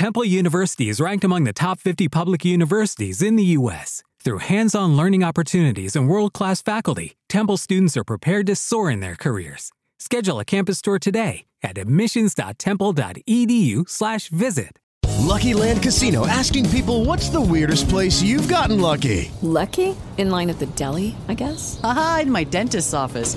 Temple University is ranked among the top 50 public universities in the U.S. Through hands on learning opportunities and world class faculty, Temple students are prepared to soar in their careers. Schedule a campus tour today at admissions.temple.edu/slash visit. Lucky Land Casino asking people what's the weirdest place you've gotten lucky? Lucky? In line at the deli, I guess? Aha, in my dentist's office.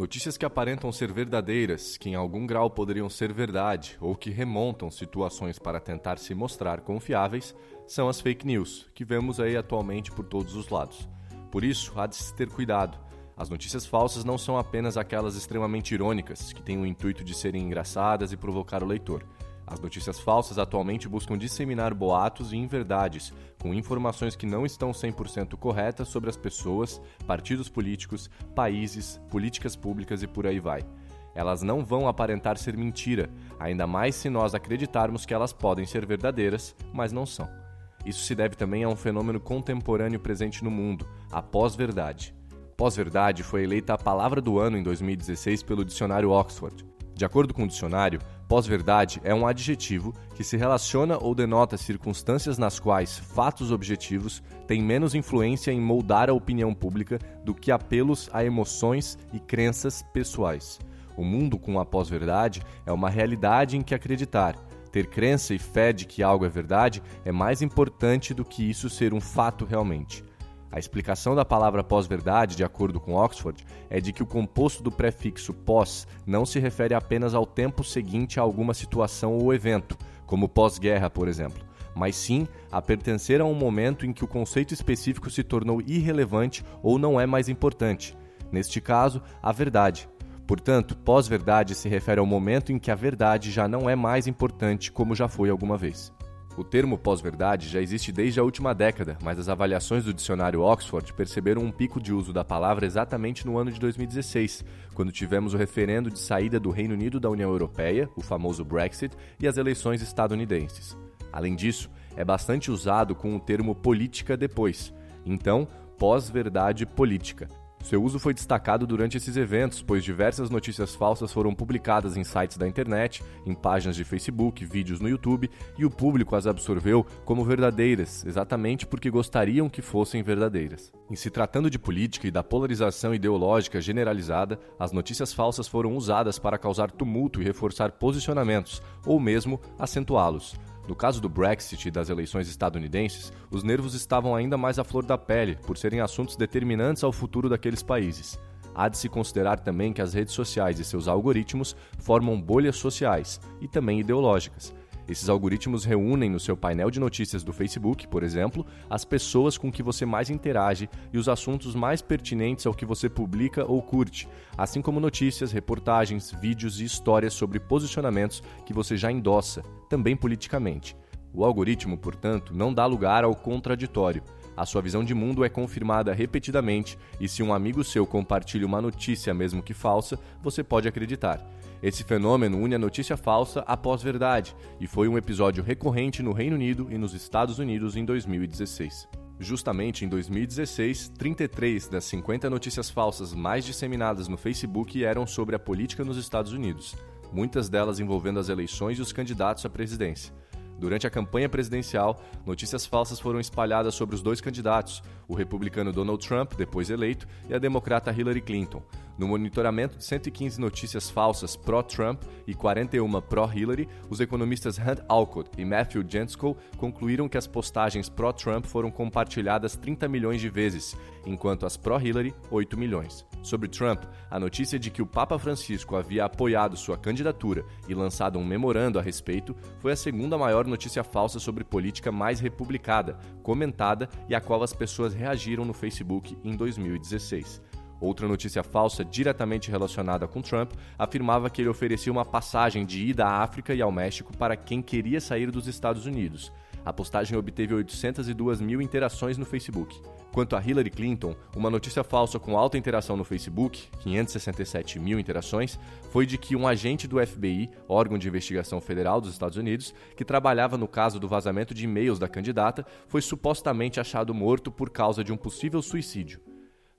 Notícias que aparentam ser verdadeiras, que em algum grau poderiam ser verdade, ou que remontam situações para tentar se mostrar confiáveis, são as fake news, que vemos aí atualmente por todos os lados. Por isso, há de se ter cuidado. As notícias falsas não são apenas aquelas extremamente irônicas, que têm o intuito de serem engraçadas e provocar o leitor. As notícias falsas atualmente buscam disseminar boatos e inverdades, com informações que não estão 100% corretas sobre as pessoas, partidos políticos, países, políticas públicas e por aí vai. Elas não vão aparentar ser mentira, ainda mais se nós acreditarmos que elas podem ser verdadeiras, mas não são. Isso se deve também a um fenômeno contemporâneo presente no mundo, a pós-verdade. Pós-verdade foi eleita a palavra do ano em 2016 pelo dicionário Oxford. De acordo com o dicionário, pós-verdade é um adjetivo que se relaciona ou denota circunstâncias nas quais fatos objetivos têm menos influência em moldar a opinião pública do que apelos a emoções e crenças pessoais. O mundo com a pós-verdade é uma realidade em que acreditar. Ter crença e fé de que algo é verdade é mais importante do que isso ser um fato realmente. A explicação da palavra pós-verdade, de acordo com Oxford, é de que o composto do prefixo pós não se refere apenas ao tempo seguinte a alguma situação ou evento, como pós-guerra, por exemplo, mas sim a pertencer a um momento em que o conceito específico se tornou irrelevante ou não é mais importante. Neste caso, a verdade. Portanto, pós-verdade se refere ao momento em que a verdade já não é mais importante como já foi alguma vez. O termo pós-verdade já existe desde a última década, mas as avaliações do dicionário Oxford perceberam um pico de uso da palavra exatamente no ano de 2016, quando tivemos o referendo de saída do Reino Unido da União Europeia, o famoso Brexit, e as eleições estadunidenses. Além disso, é bastante usado com o termo política depois. Então, pós-verdade política, seu uso foi destacado durante esses eventos, pois diversas notícias falsas foram publicadas em sites da internet, em páginas de Facebook, vídeos no YouTube, e o público as absorveu como verdadeiras, exatamente porque gostariam que fossem verdadeiras. Em se tratando de política e da polarização ideológica generalizada, as notícias falsas foram usadas para causar tumulto e reforçar posicionamentos, ou mesmo acentuá-los. No caso do Brexit e das eleições estadunidenses, os nervos estavam ainda mais à flor da pele, por serem assuntos determinantes ao futuro daqueles países. Há de se considerar também que as redes sociais e seus algoritmos formam bolhas sociais e também ideológicas. Esses algoritmos reúnem no seu painel de notícias do Facebook, por exemplo, as pessoas com que você mais interage e os assuntos mais pertinentes ao que você publica ou curte, assim como notícias, reportagens, vídeos e histórias sobre posicionamentos que você já endossa, também politicamente. O algoritmo, portanto, não dá lugar ao contraditório. A sua visão de mundo é confirmada repetidamente e se um amigo seu compartilha uma notícia, mesmo que falsa, você pode acreditar. Esse fenômeno une a notícia falsa à pós-verdade e foi um episódio recorrente no Reino Unido e nos Estados Unidos em 2016. Justamente em 2016, 33 das 50 notícias falsas mais disseminadas no Facebook eram sobre a política nos Estados Unidos, muitas delas envolvendo as eleições e os candidatos à presidência. Durante a campanha presidencial, notícias falsas foram espalhadas sobre os dois candidatos, o republicano Donald Trump, depois eleito, e a democrata Hillary Clinton. No monitoramento de 115 notícias falsas pró-Trump e 41 pró-Hillary, os economistas Hunt Alcott e Matthew Jensko concluíram que as postagens pró-Trump foram compartilhadas 30 milhões de vezes, enquanto as pró-Hillary, 8 milhões. Sobre Trump, a notícia de que o Papa Francisco havia apoiado sua candidatura e lançado um memorando a respeito foi a segunda maior notícia falsa sobre política mais republicada, comentada e a qual as pessoas reagiram no Facebook em 2016. Outra notícia falsa diretamente relacionada com Trump afirmava que ele oferecia uma passagem de ida à África e ao México para quem queria sair dos Estados Unidos. A postagem obteve 802 mil interações no Facebook. Quanto a Hillary Clinton, uma notícia falsa com alta interação no Facebook, 567 mil interações, foi de que um agente do FBI, órgão de investigação federal dos Estados Unidos, que trabalhava no caso do vazamento de e-mails da candidata, foi supostamente achado morto por causa de um possível suicídio.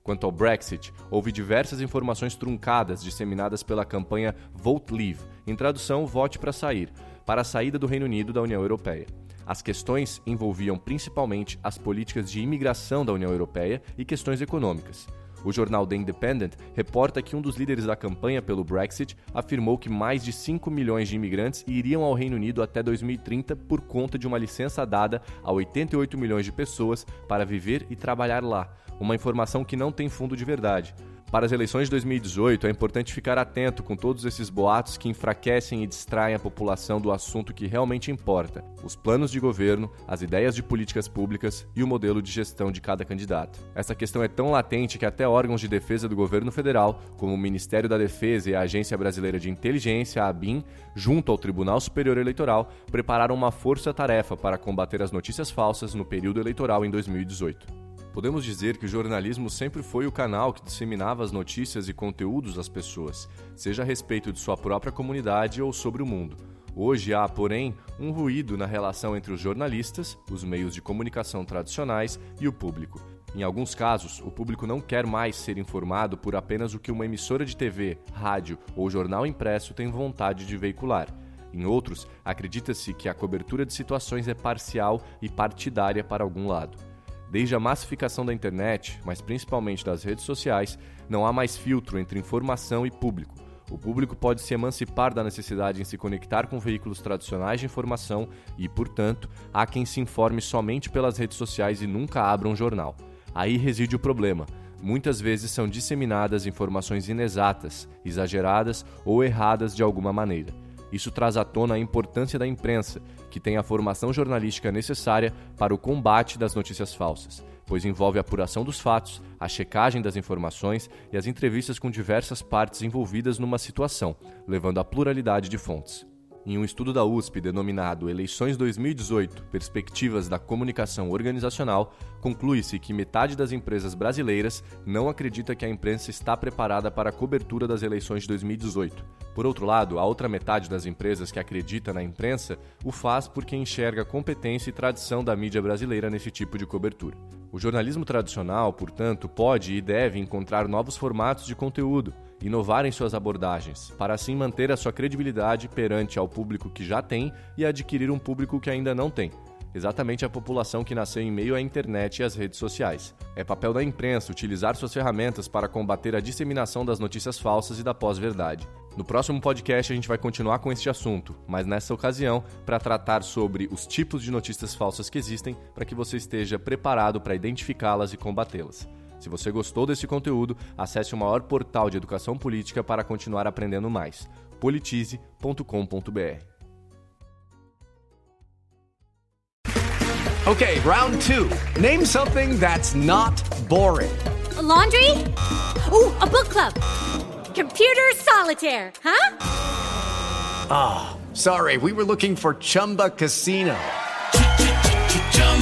Quanto ao Brexit, houve diversas informações truncadas disseminadas pela campanha Vote Leave, em tradução Vote para sair, para a saída do Reino Unido da União Europeia. As questões envolviam principalmente as políticas de imigração da União Europeia e questões econômicas. O jornal The Independent reporta que um dos líderes da campanha pelo Brexit afirmou que mais de 5 milhões de imigrantes iriam ao Reino Unido até 2030 por conta de uma licença dada a 88 milhões de pessoas para viver e trabalhar lá, uma informação que não tem fundo de verdade. Para as eleições de 2018, é importante ficar atento com todos esses boatos que enfraquecem e distraem a população do assunto que realmente importa: os planos de governo, as ideias de políticas públicas e o modelo de gestão de cada candidato. Essa questão é tão latente que até órgãos de defesa do governo federal, como o Ministério da Defesa e a Agência Brasileira de Inteligência, a ABIN, junto ao Tribunal Superior Eleitoral, prepararam uma força-tarefa para combater as notícias falsas no período eleitoral em 2018. Podemos dizer que o jornalismo sempre foi o canal que disseminava as notícias e conteúdos às pessoas, seja a respeito de sua própria comunidade ou sobre o mundo. Hoje há, porém, um ruído na relação entre os jornalistas, os meios de comunicação tradicionais e o público. Em alguns casos, o público não quer mais ser informado por apenas o que uma emissora de TV, rádio ou jornal impresso tem vontade de veicular. Em outros, acredita-se que a cobertura de situações é parcial e partidária para algum lado. Desde a massificação da internet, mas principalmente das redes sociais, não há mais filtro entre informação e público. O público pode se emancipar da necessidade em se conectar com veículos tradicionais de informação e, portanto, há quem se informe somente pelas redes sociais e nunca abra um jornal. Aí reside o problema. Muitas vezes são disseminadas informações inexatas, exageradas ou erradas de alguma maneira. Isso traz à tona a importância da imprensa, que tem a formação jornalística necessária para o combate das notícias falsas, pois envolve a apuração dos fatos, a checagem das informações e as entrevistas com diversas partes envolvidas numa situação, levando à pluralidade de fontes. Em um estudo da USP denominado Eleições 2018 Perspectivas da Comunicação Organizacional, conclui-se que metade das empresas brasileiras não acredita que a imprensa está preparada para a cobertura das eleições de 2018. Por outro lado, a outra metade das empresas que acredita na imprensa o faz porque enxerga competência e tradição da mídia brasileira nesse tipo de cobertura. O jornalismo tradicional, portanto, pode e deve encontrar novos formatos de conteúdo inovar em suas abordagens, para assim manter a sua credibilidade perante ao público que já tem e adquirir um público que ainda não tem. Exatamente a população que nasceu em meio à internet e às redes sociais. É papel da imprensa utilizar suas ferramentas para combater a disseminação das notícias falsas e da pós-verdade. No próximo podcast a gente vai continuar com este assunto, mas nessa ocasião para tratar sobre os tipos de notícias falsas que existem, para que você esteja preparado para identificá-las e combatê-las. Se você gostou desse conteúdo, acesse o maior portal de educação política para continuar aprendendo mais. politize.com.br. Okay, round 2. Name something that's not boring. A laundry? Ooh, a book club. Computer solitaire, huh? Ah, oh, sorry. We were looking for Chumba Casino.